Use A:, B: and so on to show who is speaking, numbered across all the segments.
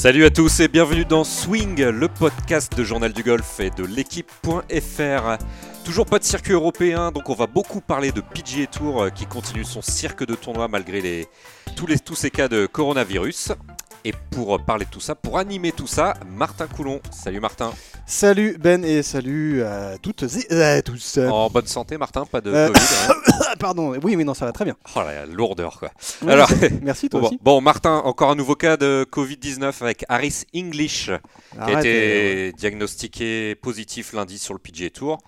A: Salut à tous et bienvenue dans Swing, le podcast de Journal du Golf et de l'équipe.fr. Toujours pas de circuit européen, donc on va beaucoup parler de PGA Tour euh, qui continue son cirque de tournois malgré tous ces cas de coronavirus. Et pour parler de tout ça, pour animer tout ça, Martin Coulon. Salut Martin.
B: Salut Ben et salut à toutes et à tous.
A: En bonne santé Martin, pas de euh, Covid.
B: Hein. Pardon, oui, oui, non, ça va très bien.
A: Oh la lourdeur quoi.
B: Alors, merci toi
A: bon,
B: aussi.
A: Bon, Martin, encore un nouveau cas de Covid-19 avec Harris English qui a été diagnostiqué positif lundi sur le PGA Tour.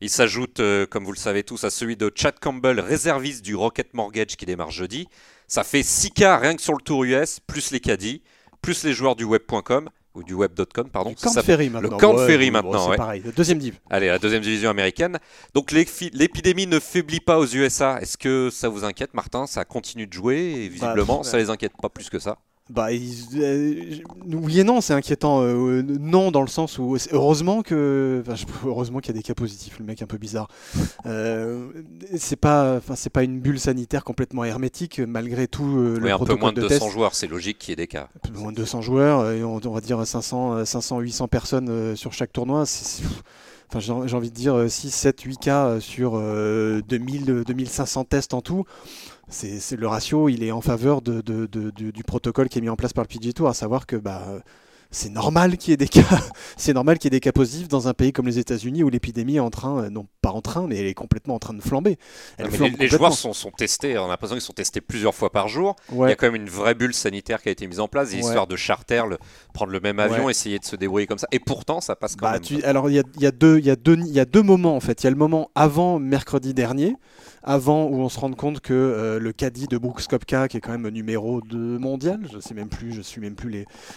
A: Il s'ajoute, euh, comme vous le savez tous, à celui de Chad Campbell, réserviste du Rocket Mortgage qui démarre jeudi. Ça fait 6 cas rien que sur le Tour US, plus les caddies, plus les joueurs du web.com ou du web.com, pardon.
B: Le Camp Ferry maintenant.
A: Le Camp Ferry maintenant,
B: pareil, le deuxième div.
A: Allez, la deuxième division américaine. Donc l'épidémie ne faiblit pas aux USA. Est-ce que ça vous inquiète, Martin? Ça continue de jouer et visiblement,
B: bah,
A: ça les inquiète pas plus que ça?
B: Bah, euh, oui et non, c'est inquiétant. Euh, non, dans le sens où heureusement que, heureusement qu'il y a des cas positifs. Le mec un peu bizarre. Euh, c'est pas, enfin c'est pas une bulle sanitaire complètement hermétique malgré tout. le
A: oui, un peu moins de, 200
B: test.
A: joueurs, c'est logique qu'il y ait des cas.
B: Un peu moins de 200 joueurs, et on, on va dire 500, 500, 800 personnes sur chaque tournoi. C'est, Enfin, j'ai envie de dire 6, 7, 8 cas sur 2000, 2500 tests en tout. Le ratio, il est en faveur du protocole qui est mis en place par le PGA Tour, à savoir que bah, c'est normal qu'il y ait des cas, c'est normal qu'il y ait des cas positifs dans un pays comme les États-Unis où l'épidémie est en train, euh, non pas en train, mais elle est complètement en train de flamber.
A: les, joueurs sont, sont, testés, on a l'impression qu'ils sont testés plusieurs fois par jour. Il y a quand même une vraie bulle sanitaire qui a été mise en place, histoire de charter, le, prendre le même avion, essayer de se débrouiller comme ça. Et pourtant, ça passe quand
B: bah,
A: même.
B: Tu, alors il y a, y a deux moments en fait. Il y a le moment avant mercredi dernier avant où on se rend compte que euh, le caddie de Brooks Kopka, qui est quand même numéro 2 mondial, je sais même plus, je suis même plus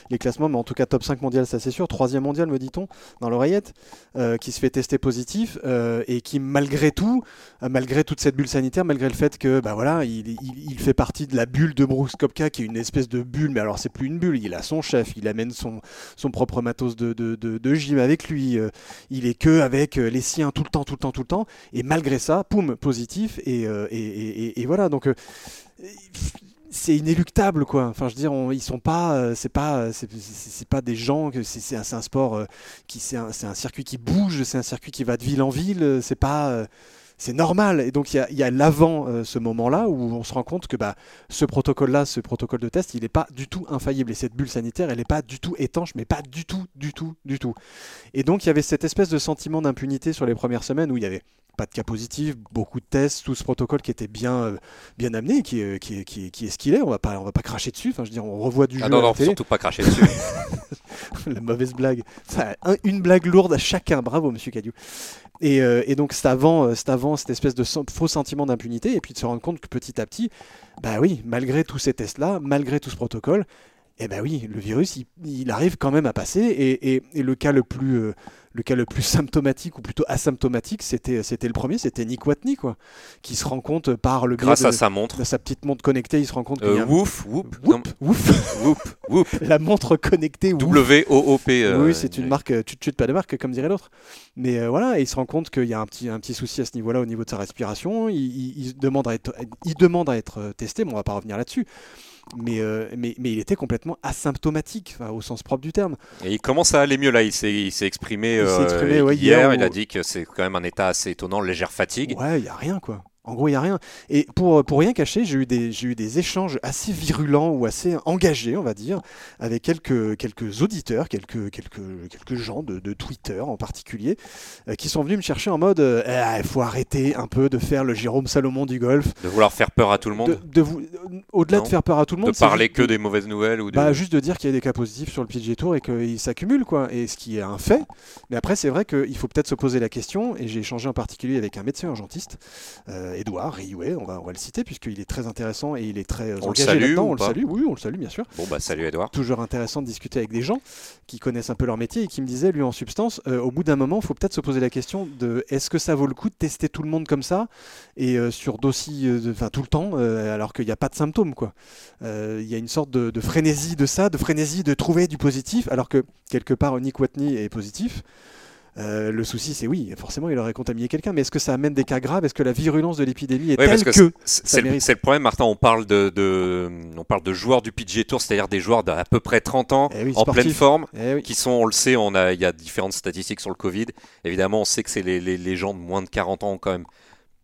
B: les, classements, mais en tout cas top 5 mondial, ça c'est sûr, troisième mondial me dit-on, dans l'oreillette, euh, qui se fait tester positif euh, et qui malgré tout, malgré toute cette bulle sanitaire, malgré le fait que bah voilà, il, fait partie de la bulle de Brooks Kopka, qui est une espèce de bulle, mais alors c'est plus une bulle, il a son chef, il amène son, propre matos de, de gym avec lui, il est que avec les siens tout le temps, tout le temps, tout le temps, et malgré ça, poum, positif, euh, et, voilà, donc euh, c'est inéluctable quoi. Enfin, je veux dire, ils sont pas, euh, c'est pas, c'est pas des gens que c'est un, sport qui c'est un, un, circuit qui bouge, c'est un circuit qui va de ville en ville. C'est pas, c'est normal. Et donc il y a, l'avant ce moment-là où on se rend compte que bah, ce protocole-là, ce protocole de test, il n'est pas du tout infaillible. Et cette bulle sanitaire, elle n'est pas du tout étanche, mais pas du tout, du tout, du tout. Et donc il y avait cette espèce de sentiment d'impunité sur les premières semaines où il y avait pas de cas positifs, beaucoup de tests, tout ce protocole qui était bien, euh, bien amené, qui, est, qui, qui, qui est ce qu'il est. On va pas, on va pas cracher dessus. Enfin, je veux dire, on revoit du
A: ah
B: jeu.
A: Non, non,
B: télé.
A: surtout pas cracher dessus.
B: la mauvaise blague. Ça, un, une blague lourde à chacun. Bravo, Monsieur Cadieu. Et, euh, et, donc c'est avant, c'est avant cette espèce de faux sentiment d'impunité, et puis de se rendre compte que petit à petit, bah oui, malgré tous ces tests-là, malgré tout ce protocole, eh ben oui, le virus, il, il arrive quand même à passer. Et, et, et le cas le plus, euh, le cas le plus symptomatique ou plutôt asymptomatique, c'était, c'était le premier, c'était Nick Watney, quoi, qui se rend compte par le
A: grâce à
B: de,
A: sa montre,
B: de sa petite montre connectée, il se rend compte qu'il
A: euh,
B: un...
A: whoop, whoop,
B: whoop, whoop,
A: whoop,
B: la montre connectée.
A: W O O P.
B: Euh, oui, c'est une marque, tu te pas de marque, comme dirait l'autre. Mais euh, voilà, et il se rend compte qu'il y a un petit, un petit souci à ce niveau-là, au niveau de sa respiration. Il, il, il demande à être, il demande à être testé. Bon, on va pas revenir là-dessus mais, euh, mais, mais, il était complètement asymptomatique, au sens propre du terme.
A: Et il commence à aller mieux là, il s'est exprimé,
B: il
A: euh,
B: exprimé ouais,
A: hier,
B: hier
A: il a dit que c'est quand même un état assez étonnant, légère fatigue.
B: Ouais, il n'y a rien quoi. En gros, il n'y a rien. Et pour, pour rien cacher, j'ai eu, des, j'ai eu des échanges assez virulents ou assez engagés, on va dire, avec quelques, quelques auditeurs, quelques, quelques, quelques gens de, de Twitter en particulier, euh, qui sont venus me chercher en mode il euh, faut arrêter un peu de faire le Jérôme Salomon du golf.
A: De vouloir faire peur à tout le monde
B: de, de vous, Au-delà de faire peur à tout le monde.
A: De parler que de... des mauvaises nouvelles ou de...
B: bah, Juste de dire qu'il y a des cas positifs sur le PGA Tour et qu'ils s'accumulent, quoi. Et ce qui est un fait. Mais après, c'est vrai qu'il faut peut-être se poser la question, et j'ai échangé en particulier avec un médecin urgentiste. Euh, Edouard Riouet, on va, on va le citer puisqu'il est très intéressant et il est très
A: on
B: engagé là-dedans. On
A: le
B: salue, oui, on le salue bien sûr.
A: Bon bah salut Edouard.
B: Toujours intéressant de discuter avec des gens qui connaissent un peu leur métier et qui me disaient, lui en substance, euh, au bout d'un moment, il faut peut-être se poser la question de est-ce que ça vaut le coup de tester tout le monde comme ça et euh, sur dossier, enfin tout le temps, euh, alors qu'il n'y a pas de symptômes quoi. Il y a une sorte de, de, frénésie de ça, de frénésie de trouver du positif, alors que quelque part Nick Watney est positif. le souci, c'est oui, forcément, il aurait contaminé quelqu'un, mais est-ce que ça amène des cas graves? Est-ce que la virulence de l'épidémie est telle que,
A: c'est le, problème, Martin. On parle de, on parle de joueurs du PGA Tour, c'est-à-dire des joueurs d'à peu près 30 ans, eh en pleine forme, eh qui sont, on le sait, on a, il y a différentes statistiques sur le Covid. Évidemment, on sait que c'est les, les, les gens de moins de 40 ans ont quand même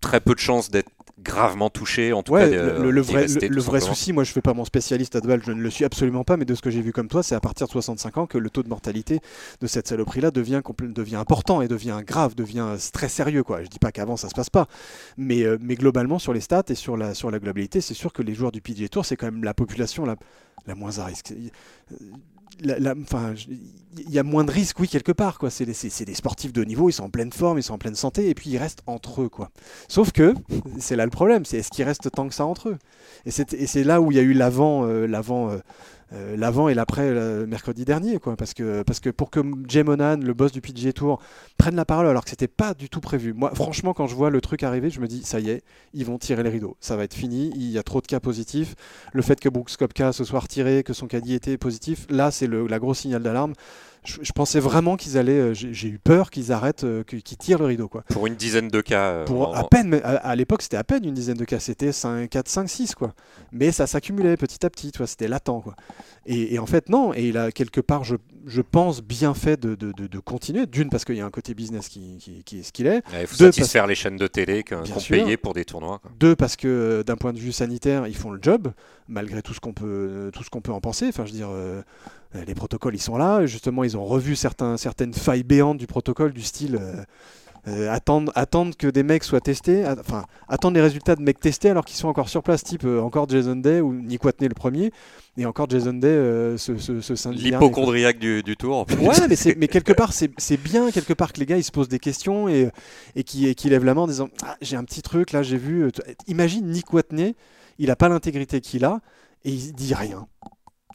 A: très peu de chances d'être gravement touché, en tout cas.
B: Le, vrai, le, vrai souci, moi je fais pas mon spécialiste à balle, je ne le suis absolument pas, mais de ce que j'ai vu comme toi, c'est à partir de 65 ans que le taux de mortalité de cette saloperie-là devient, devient important et devient grave, devient très sérieux. Quoi. Je dis pas qu'avant ça se passe pas, mais, euh, mais globalement sur les stats et sur la, sur la globalité, c'est sûr que les joueurs du PGA Tour, c'est quand même la population la, la moins à risque il y a moins de risques, oui, quelque part. Quoi. C'est, des sportifs de haut niveau, ils sont en pleine forme, ils sont en pleine santé, et puis ils restent entre eux. Quoi. Sauf que, c'est là le problème, c'est est-ce qu'ils restent tant que ça entre eux? Et c'est, là où il y a eu l'avant, euh, l'avant euh, euh, l'avant et l'après mercredi dernier, quoi. Parce que, parce que pour que Jay Monan, le boss du PGA Tour, prenne la parole alors que c'était pas du tout prévu. Moi, franchement, quand je vois le truc arriver, je me dis, ça y est, ils vont tirer les rideaux. Ça va être fini. Il y a trop de cas positifs. Le fait que Brooks Kopka se soit retiré, que son caddie était positif, là, c'est la grosse signal d'alarme je, pensais vraiment qu'ils allaient. Euh, j'ai eu peur qu'ils arrêtent, euh, qu'ils tirent le rideau. Quoi.
A: Pour une dizaine de cas. Euh,
B: Pour à peine, mais à, l'époque, c'était à peine une dizaine de cas. C'était 5, 4, 5, 6. Quoi. Mais ça s'accumulait petit à petit. C'était latent. Quoi. Et, en fait, non. Et il a quelque part, je, je pense, bien fait de, de, de, continuer. D'une, parce qu'il y a un côté business qui, qui, est ce qu'il est.
A: Il faut satisfaire les chaînes de télé qui ont payé pour des tournois.
B: Deux, parce que d'un point de vue sanitaire, ils font le job, malgré tout ce qu'on peut, tout ce qu'on peut en penser. Enfin, je veux dire. Euh, les protocoles, ils sont là. Justement, ils ont revu certains, certaines failles béantes du protocole, du style euh, euh, attendre, attendre que des mecs soient testés, enfin, attendre les résultats de mecs testés alors qu'ils sont encore sur place, type encore Jason Day ou Nick Watney le premier, et encore Jason Day ce, ce, ce
A: L'hypochondriaque du, du, tour.
B: Ouais, mais, mais quelque part, c'est bien quelque part que les gars ils se posent des questions et, et qui, qui lèvent la main en disant ah, J'ai un petit truc là, j'ai vu. Imagine Nick Watney, il n'a pas l'intégrité qu'il a et il dit rien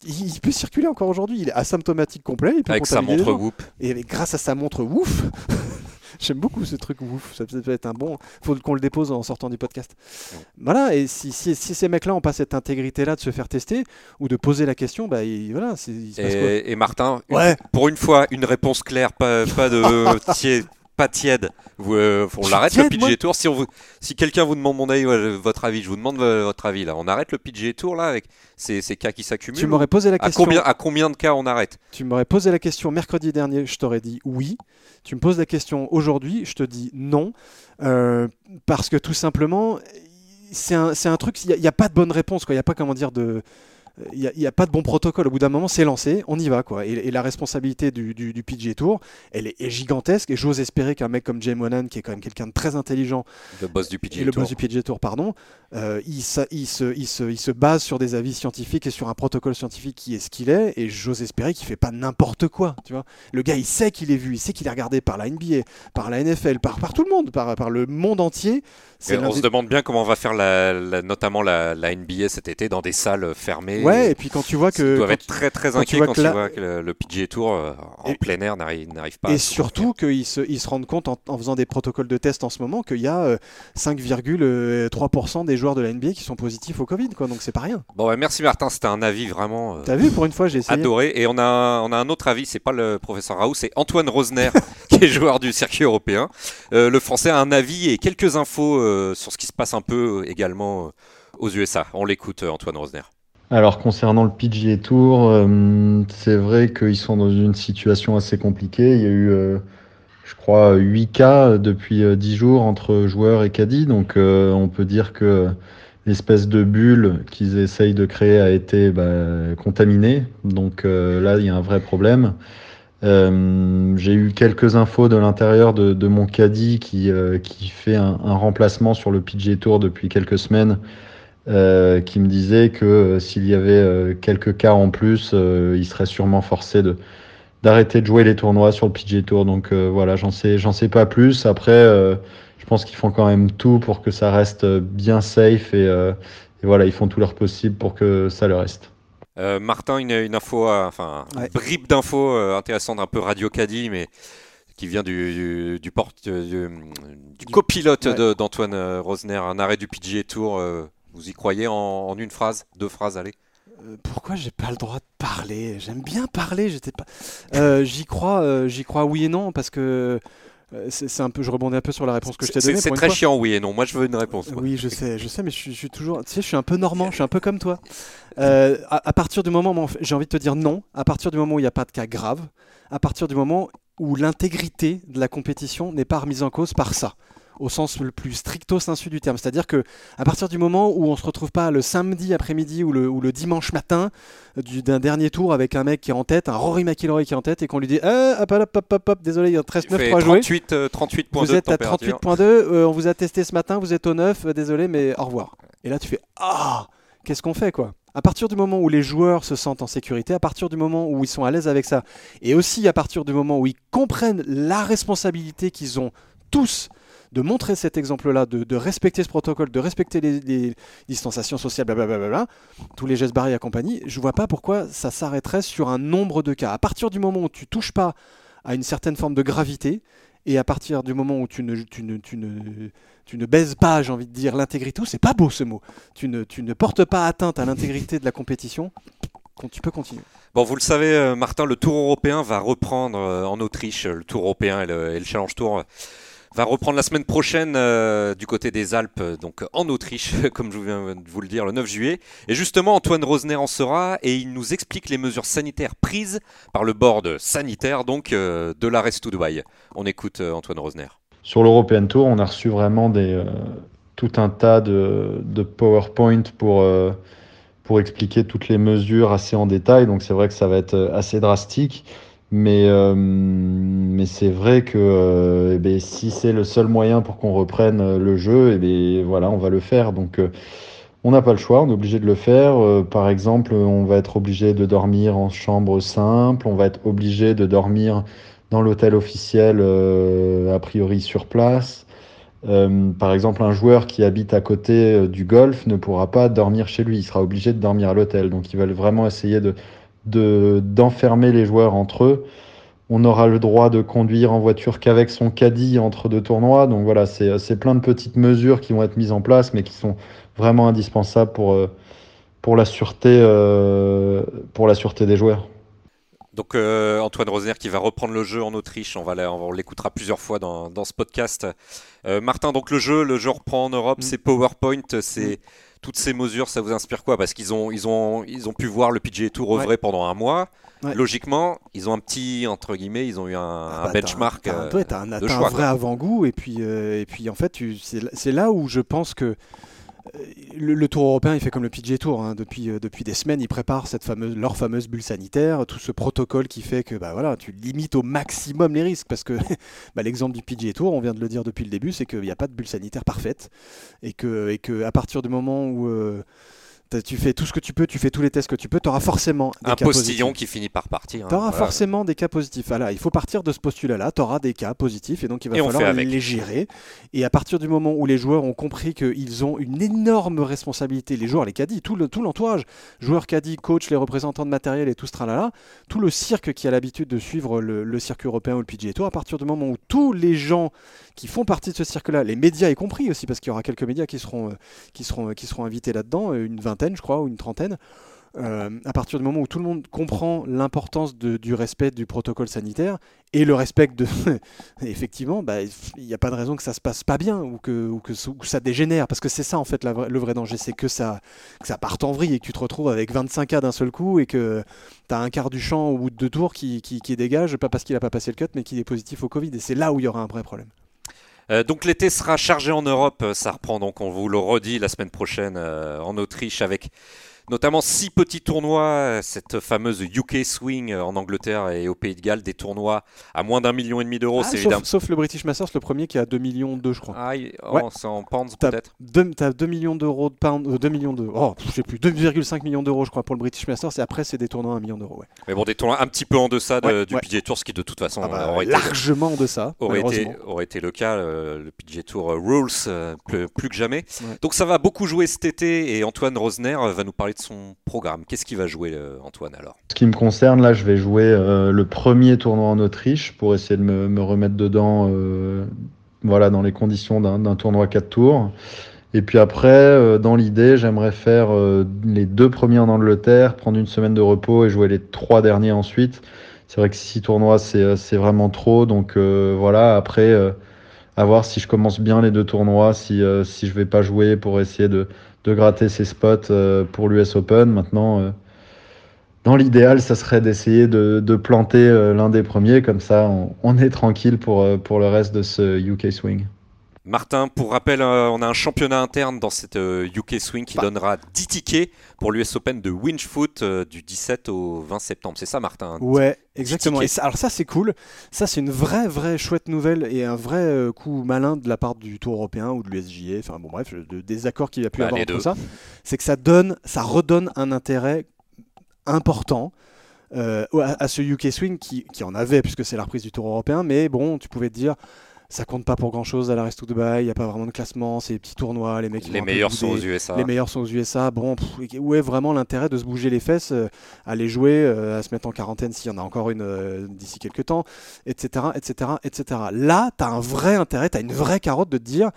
B: il peut circuler encore aujourd'hui. Il est asymptomatique complet.
A: avec sa montre Whoop.
B: Et grâce à sa montre Woof. J'aime beaucoup ce truc Woof. Ça peut être un bon. faut qu'on le dépose en sortant du podcast. Voilà. Et si, si, ces mecs-là ont pas cette intégrité-là de se faire tester ou de poser la question, bah voilà.
A: et, et, Martin, pour une fois, une réponse claire, pas, pas de pas tiède. Vous, euh, on l'arrête le PGA Tour. Si, on si quelqu'un vous demande mon avis, votre avis, je vous demande votre avis là. On arrête le PGA Tour là avec ces, ces cas qui s'accumulent.
B: Tu m'aurais posé la question.
A: À combien, à combien de cas on arrête?
B: Tu m'aurais posé la question mercredi dernier, je t'aurais dit oui. Tu me poses la question aujourd'hui, je te dis non, euh, parce que tout simplement, c'est un, un, truc. Il n'y a, a, pas de bonne réponse. Il n'y a pas comment dire de il n'y a, pas de bon protocole. Au bout d'un moment, c'est lancé, on y va. quoi. Et, la responsabilité du, du, du, PGA Tour, elle est, gigantesque. Et j'ose espérer qu'un mec comme Jay Monan, qui est quand même quelqu'un de très intelligent,
A: le boss du PGA
B: et le boss du PGA Tour, pardon, euh, il, il, se, il, se, il, se, base sur des avis scientifiques et sur un protocole scientifique qui est ce qu'il est. Et j'ose espérer qu'il fait pas n'importe quoi. Tu vois le gars, il sait qu'il est vu, il sait qu'il est regardé par la NBA, par la NFL, par, par tout le monde, par, par le monde entier.
A: on se demande bien comment on va faire la, notamment la, la NBA cet été dans des salles fermées.
B: Ouais, et puis quand tu vois que.
A: Ils doivent être très très inquiets quand, tu vois que, le, PGA Tour euh, en plein air n'arrive pas.
B: Et surtout qu'ils se, ils se rendent compte en, faisant des protocoles de test en ce moment qu'il y a 5,3% euh, des joueurs de la NBA qui sont positifs au Covid, quoi. Donc c'est pas rien.
A: Bon, merci Martin, c'était un avis vraiment.
B: Euh, T'as vu, pour une fois, j'ai essayé.
A: Adoré. Et on a, on a un autre avis, c'est pas le professeur Raoult, c'est Antoine Rosner, qui est joueur du circuit européen. le français a un avis et quelques infos sur ce qui se passe un peu également aux USA. On l'écoute, Antoine Rosner.
C: Alors concernant le PGA Tour, euh, c'est vrai qu'ils sont dans une situation assez compliquée. Il y a eu, euh, je crois, 8 cas depuis 10 euh, jours entre joueurs et caddies. Donc on peut dire que l'espèce de bulle qu'ils essayent de créer a été bah, contaminée. Donc là, il y a un vrai problème. J'ai eu quelques infos de l'intérieur de, mon caddie qui, qui fait un, un, remplacement sur le PGA Tour depuis quelques semaines euh, qui me disait que euh, s'il y avait euh, quelques cas en plus, il serait sûrement forcé de d'arrêter de jouer les tournois sur le PGA Tour. Donc voilà, j'en sais, j'en sais pas plus. Après, je pense qu'ils font quand même tout pour que ça reste bien safe et, et, voilà, ils font tout leur possible pour que ça le reste.
A: Martin, une, une info, enfin, ouais. bribe d'infos intéressante, un peu radio caddie, mais qui vient du, du, porte, du, du copilote d'Antoine Rosner, un arrêt du PGA Tour vous y croyez en, une phrase, deux phrases, allez
B: euh, Pourquoi j'ai pas le droit de parler? J'aime bien parler. J'étais pas. Euh, j'y crois. Euh, j'y crois oui et non parce que. Euh, c'est un peu, je rebondis un peu sur la réponse que je t'ai donnée.
A: C'est très chiant, oui et non. Moi, je veux une réponse.
B: Oui, je sais, je sais, mais je, suis toujours, tu sais, je suis un peu normand, je suis un peu comme toi. à, à, partir du moment où j'ai envie de te dire non, à partir du moment où il n'y a pas de cas grave, à partir du moment où l'intégrité de la compétition n'est pas remise en cause par ça au sens le plus stricto sensu du terme. C'est-à-dire que à partir du moment où on se retrouve pas le samedi après-midi ou le, ou le, dimanche matin d'un dernier tour avec un mec qui est en tête, un Rory McIlroy qui est en tête et qu'on lui dit eh, hop, hop, hop, hop, désolé, il y a 13-9
A: pour
B: jouer.
A: 38, euh, 38
B: vous êtes à 38.2, euh, on vous a testé ce matin, vous êtes au 9, euh, désolé, mais au revoir. Et là tu fais ah, qu'est-ce qu'on fait quoi? À partir du moment où les joueurs se sentent en sécurité, à partir du moment où ils sont à l'aise avec ça, et aussi à partir du moment où ils comprennent la responsabilité qu'ils ont tous de montrer cet exemple-là, de, respecter ce protocole, de respecter les, distanciations sociales, blablabla, tous les gestes barrières et compagnie, je vois pas pourquoi ça s'arrêterait sur un nombre de cas. À partir du moment où tu touches pas à une certaine forme de gravité, et à partir du moment où tu ne, tu baises pas, j'ai envie de dire, l'intégrité, c'est pas beau ce mot, tu ne, tu ne portes pas atteinte à l'intégrité de la compétition, tu peux continuer.
A: Bon, vous le savez, euh, Martin, le Tour européen va reprendre euh, en Autriche, le Tour européen et le Challenge Tour va reprendre la semaine prochaine euh, du côté des Alpes, donc en Autriche, comme je viens de vous le dire, le 9 juillet. Et justement, Antoine Rosner en sera et il nous explique les mesures sanitaires prises par le board sanitaire donc euh, de la to Dubaï. On écoute euh, Antoine Rosner.
C: Sur l'European Tour, on a reçu vraiment tout un tas de, de PowerPoint pour pour expliquer toutes les mesures assez en détail. Donc c'est vrai que ça va être assez drastique. Mais, euh, mais c'est vrai que euh, eh ben, si c'est le seul moyen pour qu'on reprenne euh, le jeu, eh ben, voilà, on va le faire. Donc on n'a pas le choix, on est obligé de le faire. par exemple, on va être obligé de dormir en chambre simple, on va être obligé de dormir dans l'hôtel officiel, a priori sur place. par exemple, un joueur qui habite à côté du golf ne pourra pas dormir chez lui, il sera obligé de dormir à l'hôtel. Donc ils veulent vraiment essayer de, d'enfermer les joueurs entre eux. On aura le droit de conduire en voiture qu'avec son caddie entre deux tournois. Donc voilà, c'est plein de petites mesures qui vont être mises en place, mais qui sont vraiment indispensables pour, euh, pour, la, sûreté, euh, pour la sûreté des joueurs.
A: Donc euh, Antoine Rosner qui va reprendre le jeu en Autriche, on va on l'écoutera plusieurs fois dans, dans ce podcast. Martin, donc le jeu, le jeu reprend en Europe, mm. c'est PowerPoint, c'est toutes ces mesures, ça vous inspire quoi? Parce qu'ils ont, ils ont, ils ont pu voir le PGA Tour œuvrer pendant un mois. Logiquement, ils ont un petit entre guillemets, ils ont eu un, ah bah, benchmark.
B: As un, as un, vrai avant-goût et puis euh, et puis en fait, c'est là où je pense que le, Tour européen, il fait comme le PGA Tour. Hein. Depuis, euh, depuis des semaines, ils préparent cette fameuse, leur fameuse bulle sanitaire, tout ce protocole qui fait que bah, voilà, tu limites au maximum les risques. Parce que bah, l'exemple du PGA Tour, on vient de le dire depuis le début, c'est qu'il n'y a pas de bulle sanitaire parfaite. Et que, et que à partir du moment où. Euh, tu fais tout ce que tu peux, tu fais tous les tests que tu peux, tu auras forcément
A: des un postillon qui finit par partir.
B: Hein. Tu auras forcément des cas positifs. Voilà, il faut partir de ce postulat-là, tu auras des cas positifs et donc il va falloir les gérer. Et à partir du moment où les joueurs ont compris qu'ils ont une énorme responsabilité, les joueurs, les caddies, tout l'entourage, le, joueurs caddies, coach, les représentants de matériel et tout ce tralala, tout le cirque qui a l'habitude de suivre le, le circuit européen ou le PGA Tour, à partir du moment où tous les gens qui font partie de ce cirque-là, les médias y compris aussi, parce qu'il y aura quelques médias qui seront, euh, qui seront, qui seront invités là-dedans, euh, une vingtaine je crois, ou une trentaine. Euh, à partir du moment où tout le monde comprend l'importance du respect du protocole sanitaire et le respect de effectivement bah, il n'y a pas de raison que ça se passe pas bien ou que, ça dégénère parce que c'est ça en fait le vrai danger c'est que ça, parte en vrille et que tu te retrouves avec 25 cas d'un seul coup et que tu as un quart du champ au bout de deux tours qui, dégage pas parce qu'il n'a pas passé le cut mais qui est positif au Covid et c'est là où il y aura un vrai problème
A: euh, donc l'été sera chargé en Europe, ça reprend donc on vous le redit la semaine prochaine euh, en Autriche avec notamment six petits tournois, cette fameuse UK Swing en Angleterre et au Pays de Galles, des tournois à moins d'un million et demi d'euros.
B: Ah, sauf, sauf, le British Masters, le premier qui a 2 millions de, je crois.
A: Ah, oh, c'est en pounds peut-être.
B: Tu as 2 millions d'euros de pounds, 2 euh, millions de, oh, je sais plus, 2,5 millions d'euros, je crois, pour le British Masters. Et après, c'est des tournois à 1 million d'euros. Ouais.
A: Mais bon, des tournois un petit peu en deçà du PGA Tour, ce qui de toute façon
B: ah bah, aurait largement de ça.
A: Aurait été, aurait été le cas. Euh, le PGA Tour euh, rules plus, que jamais. Donc ça va beaucoup jouer cet été et Antoine Rosner va nous parler son programme. Qu'est-ce qui va jouer, euh, Antoine, alors?
C: Ce qui me concerne, là, je vais jouer euh, le premier tournoi en Autriche pour essayer de me, remettre dedans euh, voilà, dans les conditions d'un tournoi 4 tours. Et puis après, dans l'idée, j'aimerais faire les deux premiers en Angleterre, prendre une semaine de repos et jouer les trois derniers ensuite. C'est vrai que six tournois, c'est vraiment trop. Donc voilà, après, à voir si je commence bien les deux tournois, si, si je vais pas jouer pour essayer de, de gratter ces spots pour l'US Open. Maintenant, dans l'idéal, ça serait d'essayer de, planter euh, l'un des premiers, comme ça on, est tranquille pour, euh, pour le reste de ce UK Swing.
A: Martin, pour rappel, euh, on a un championnat interne dans cette UK Swing qui bah. donnera 10 tickets pour l'US Open de Winchfoot du 17 au 20 septembre. C'est ça, Martin
B: Ouais, exactement. alors ça, c'est cool. Ça, c'est une vraie, vraie chouette nouvelle et un vrai coup malin de la part du Tour européen ou de l'USGA. Enfin bon, bref, des accords qu'il y a pu bah, avoir entre ça. C'est que ça donne, ça redonne un intérêt important. Euh, à, ce UK Swing qui, en avait puisque c'est la reprise du Tour européen mais bon tu pouvais te dire ça compte pas pour grand chose à la Resto Dubaï, il n'y a pas vraiment de classement, c'est des petits tournois, les mecs
A: les meilleurs sont aux USA.
B: Les meilleurs sont aux USA. Bon, où est vraiment l'intérêt de se bouger les fesses, euh, à aller jouer, euh, à se mettre en quarantaine s'il y en a encore une d'ici quelques temps, etc., etc., etc. Là, tu as un vrai intérêt, tu as une vraie carotte de te dire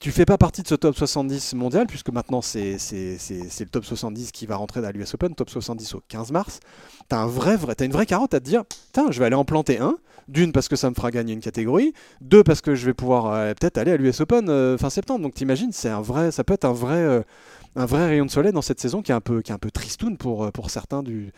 B: tu fais pas partie de ce top 70 mondial, puisque maintenant c'est le top 70 qui va rentrer dans l'US Open, top 70 au 15 mars. Tu un vrai, vrai, une vraie carotte à te dire, je vais aller en planter un. D'une, parce que ça me fera gagner une catégorie. Deux, parce que je vais pouvoir euh, peut-être aller à l'US Open euh, fin septembre. Donc t'imagines, ça peut être un vrai, euh, un vrai rayon de soleil dans cette saison qui est un peu, qui est un peu tristoun pour, pour certains du,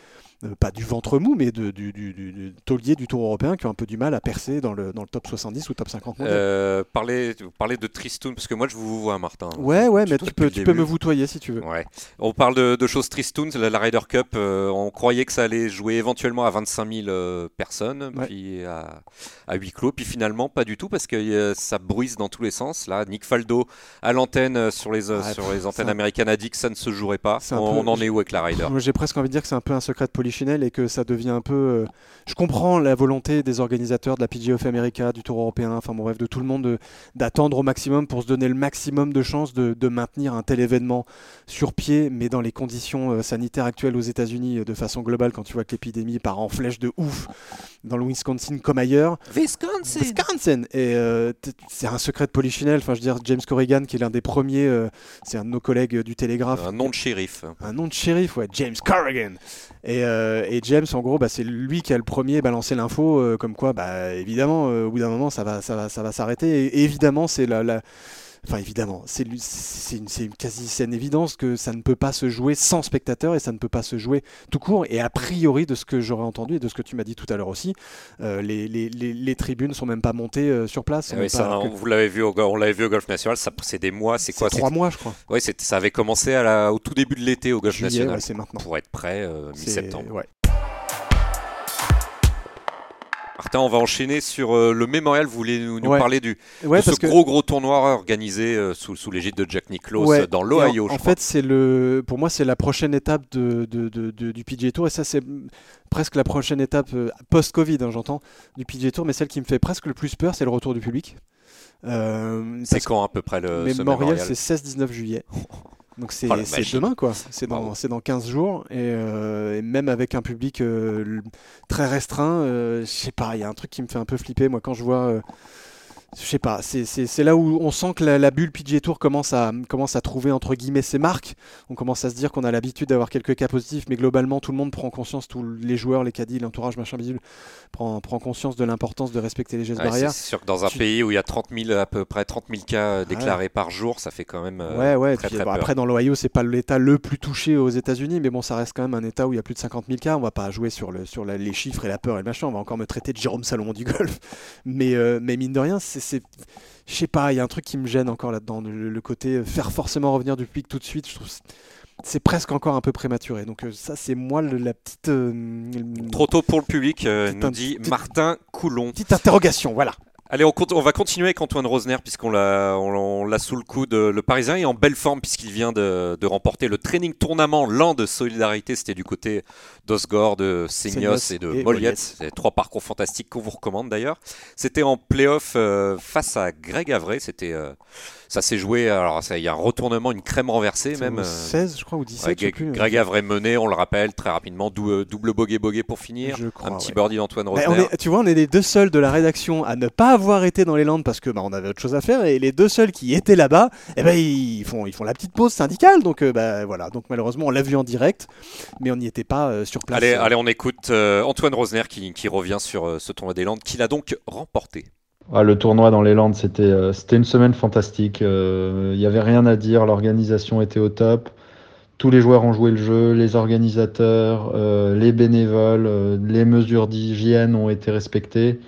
B: pas du ventre mou, mais de, du, du, du, taulier du Tour européen qui ont un peu du mal à percer dans le, dans le top 70 ou top 50
A: euh, parler, parler de Tristoun, parce que moi je vous vois, Martin.
B: Ouais, ouais, mais tu peux, tu peux me voutoyer si tu veux.
A: Ouais. On parle de, de choses Tristoun, la, la Ryder Cup, euh, on croyait que ça allait jouer éventuellement à 25 000 euh, personnes, puis à, à 8 clos, puis finalement pas du tout, parce que ça bruise dans tous les sens. Là, Nick Faldo à l'antenne sur les, sur les antennes américaines a dit que ça ne se jouerait pas. On, en est où avec la Ryder?
B: J'ai presque envie de dire que c'est un peu un secret de police et que ça devient un peu. Euh, je comprends la volonté des organisateurs de la PGA of America, du Tour européen, enfin bon bref, de tout le monde d'attendre au maximum pour se donner le maximum de chances de, maintenir un tel événement sur pied, mais dans les conditions euh, sanitaires actuelles aux États-Unis, euh, de façon globale, quand tu vois que l'épidémie part en flèche de ouf dans le Wisconsin comme ailleurs.
A: Wisconsin.
B: Wisconsin. Et c'est un secret de polichinelle. Enfin, je veux dire, James Corrigan, qui est l'un des premiers, c'est un de nos collègues du Télégraphe.
A: Un nom de shérif.
B: Un nom de shérif, ouais, James Corrigan. Et, euh, et, James, en gros, bah, c'est lui qui a le premier balancé l'info, euh, comme quoi, bah, évidemment, euh, au bout d'un moment, ça va, ça va, ça va s'arrêter. Et, évidemment, c'est la, la, Enfin, évidemment, c'est une, une quasi saine évidence que ça ne peut pas se jouer sans spectateurs et ça ne peut pas se jouer tout court. Et a priori, de ce que j'aurais entendu et de ce que tu m'as dit tout à l'heure aussi, euh, les, les, les, les, tribunes sont même pas montées euh, sur place.
A: Oui, ça, Vous l'avez vu, au, on l'avait vu au Golf National, c'est des mois, c'est quoi
B: Trois mois, je crois.
A: Oui, ça avait commencé à la, au tout début de l'été au Golf National.
B: c'est maintenant.
A: Pour être prêt euh, mi-septembre.
B: Ouais.
A: Martin, on va enchaîner sur euh, le mémorial. Vous voulez nous, parler du, de ce gros gros tournoi organisé euh, sous, sous l'égide de Jack Nicklaus dans l'Ohio.
B: En, en fait, c'est le, pour moi, c'est la prochaine étape de, du PGA Tour et ça, c'est presque la prochaine étape euh, post-Covid, hein, j'entends, du PGA Tour. Mais celle qui me fait presque le plus peur, c'est le retour du public.
A: c'est quand à peu près le
B: mémorial C'est 16-19 juillet. Donc c'est oh, demain quoi, c'est dans, dans 15 jours euh, et, même avec un public euh, très restreint, euh, je sais pas, il y a un truc qui me fait un peu flipper moi quand je vois je sais pas, c'est là où on sent que la, bulle PGA Tour commence à, commence à trouver entre guillemets ses marques. On commence à se dire qu'on a l'habitude d'avoir quelques cas positifs, mais globalement tout le monde prend conscience, tous les joueurs, les caddies, l'entourage machin visible, prend, prend conscience de l'importance de respecter les gestes barrières.
A: C'est sûr que dans un pays où il y a 30 000, à peu près 30 000 cas euh, déclarés par jour, ça fait quand même. Euh,
B: ouais, ouais.
A: Très,
B: après, dans l'Ohio, c'est pas l'État le plus touché aux États-Unis, mais bon, ça reste quand même un État où il y a plus de 50 000 cas. On va pas jouer sur, le, sur les chiffres et la peur et le machin. On va encore me traiter de Jérôme Salomon du golf. Mais, euh, mais mine de rien, c'est je sais pas, il y a un truc qui me gêne encore là-dedans, le, côté euh, faire forcément revenir du public tout de suite, je trouve c'est presque encore un peu prématuré. Donc euh, ça, c'est moi la petite... Euh,
A: Trop tôt pour le public, nous dit Martin Coulon.
B: Petite interrogation, voilà.
A: Allez, on, on, va continuer avec Antoine Rosner puisqu'on l'a, on, l'a sous le coude. Le Parisien est en belle forme puisqu'il vient de, de remporter le training tournament Land de solidarité. C'était du côté d'Osgore, de Seignos et de Moliette. C'est trois parcours fantastiques qu'on vous recommande d'ailleurs. C'était en playoff euh, face à Greg Avray. C'était euh, ça s'est joué, alors il y a un retournement, une crème renversée même.
B: 16 euh, je crois ou 17
A: Greg, Avray mené, on le rappelle très rapidement, double bogey bogey pour finir. un petit birdie d'Antoine Rosner.
B: tu vois, on est les deux seuls de la rédaction à ne pas avoir été dans les Landes parce que bah, on avait autre chose à faire et les deux seuls qui étaient là-bas, eh ben ils font ils font la petite pause syndicale. Donc bah, voilà. Donc malheureusement on l'a vu en direct, mais on n'y était pas sur place.
A: Allez, allez, on écoute Antoine Rosner qui, qui revient sur ce tournoi des Landes qu'il a donc remporté.
C: Ah, le tournoi dans les Landes, c'était euh, une semaine fantastique. Il euh, n'y avait rien à dire, l'organisation était au top. Tous les joueurs ont joué le jeu, les organisateurs, euh, les bénévoles, les mesures d'hygiène ont été respectées.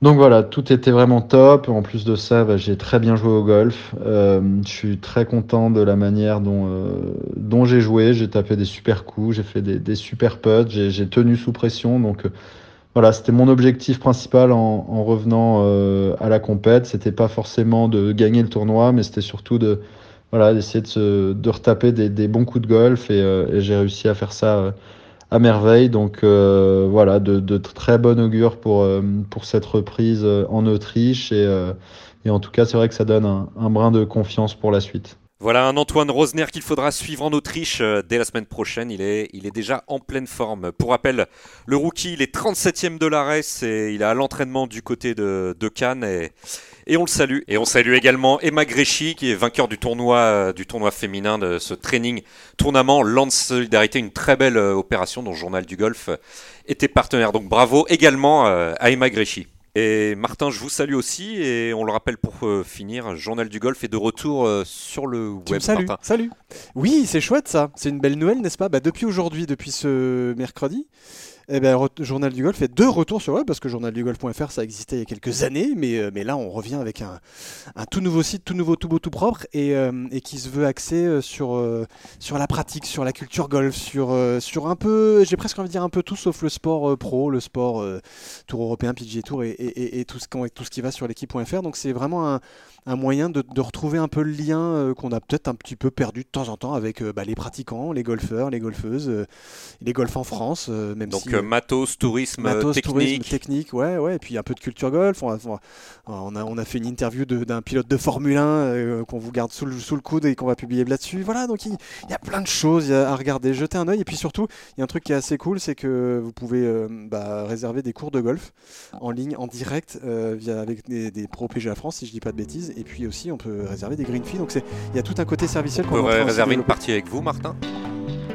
C: Donc voilà, tout était vraiment top. En plus de ça, bah, j'ai très bien joué au golf. je suis très content de la manière dont, j'ai joué. J'ai tapé des super coups, j'ai fait des, des super putts, j'ai tenu sous pression. Donc voilà, c'était mon objectif principal en, revenant euh, à la compète. C'était pas forcément de gagner le tournoi, mais c'était surtout de voilà d'essayer de, de retaper des, bons coups de golf euh, et, j'ai réussi à faire ça euh, à merveille. Donc voilà, de, très bon augure pour cette reprise en Autriche et, et en tout cas c'est vrai que ça donne un brin de confiance pour la suite.
A: Voilà un Antoine Rosner qu'il faudra suivre en Autriche euh, dès la semaine prochaine. Il est, il est déjà en pleine forme. Pour rappel, le rookie, il est 37e de l'ARES et il est à l'entraînement du côté de, Cannes. Et, et, on le salue. Et on salue également Emma Gréchy, qui est vainqueur du tournoi, euh, du tournoi féminin de ce training tournament Lance Solidarité. Une très belle euh, opération dont Journal du Golf était partenaire. Donc bravo également à Emma Gréchy. Et Martin, je vous salue aussi et on le rappelle pour euh, finir, Journal du Golf est de retour euh, sur le web.
B: Salut, salut. Oui, c'est chouette ça. C'est une belle nouvelle, n'est-ce pas? Bah, Depuis aujourd'hui, depuis ce mercredi, eh ben, Journal du Golf fait deux retours sur web parce que journaldugolf.fr ça existait il y a quelques années, mais, euh, mais là on revient avec un, un, tout nouveau site, tout nouveau, tout beau, tout propre et, euh, et qui se veut axer euh, sur, sur la pratique, sur la culture golf, sur, sur un peu, j'ai presque envie de dire un peu tout sauf le sport pro, le sport Tour européen, PGA Tour et, et, et, tout, ce, tout ce qui va sur l'équipe.fr. Donc c'est vraiment un, un moyen de, de, retrouver un peu le lien qu'on a peut-être un petit peu perdu de temps en temps avec bah, les pratiquants, les golfeurs, les golfeuses, les golfs en France, même
A: Donc, si matos, tourisme, matos, technique. Tourisme,
B: technique, ouais, ouais, et puis un peu de culture golf. On a, on a, on a fait une interview d'un pilote de Formule 1 euh, qu'on vous garde sous le, sous le coude et qu'on va publier là-dessus. Voilà, donc il, y a plein de choses à regarder, jeter un oeil. Et puis surtout, il y a un truc qui est assez cool, c'est que vous pouvez euh, bah, réserver des cours de golf en ligne, en direct, euh, via, avec des, des pros PGA France, si je dis pas de bêtises. Et puis aussi, on peut réserver des green fees. Donc il y a tout un côté serviciel.
A: On peut réserver une partie avec vous, Martin?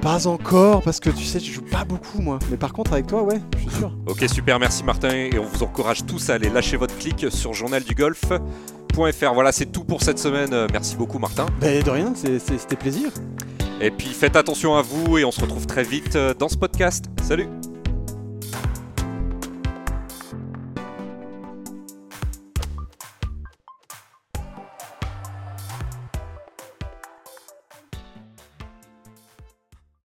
B: Pas encore, parce que tu sais, je joue pas beaucoup moi. Mais par contre, avec toi, ouais, je suis sûr.
A: Ok, super, merci Martin. Et on vous encourage tous à aller lâcher votre clic sur journaldugolf.fr. Voilà, c'est tout pour cette semaine. Merci beaucoup, Martin.
B: Ben, de rien, c'était plaisir.
A: Et puis faites attention à vous et on se retrouve très vite dans ce podcast. Salut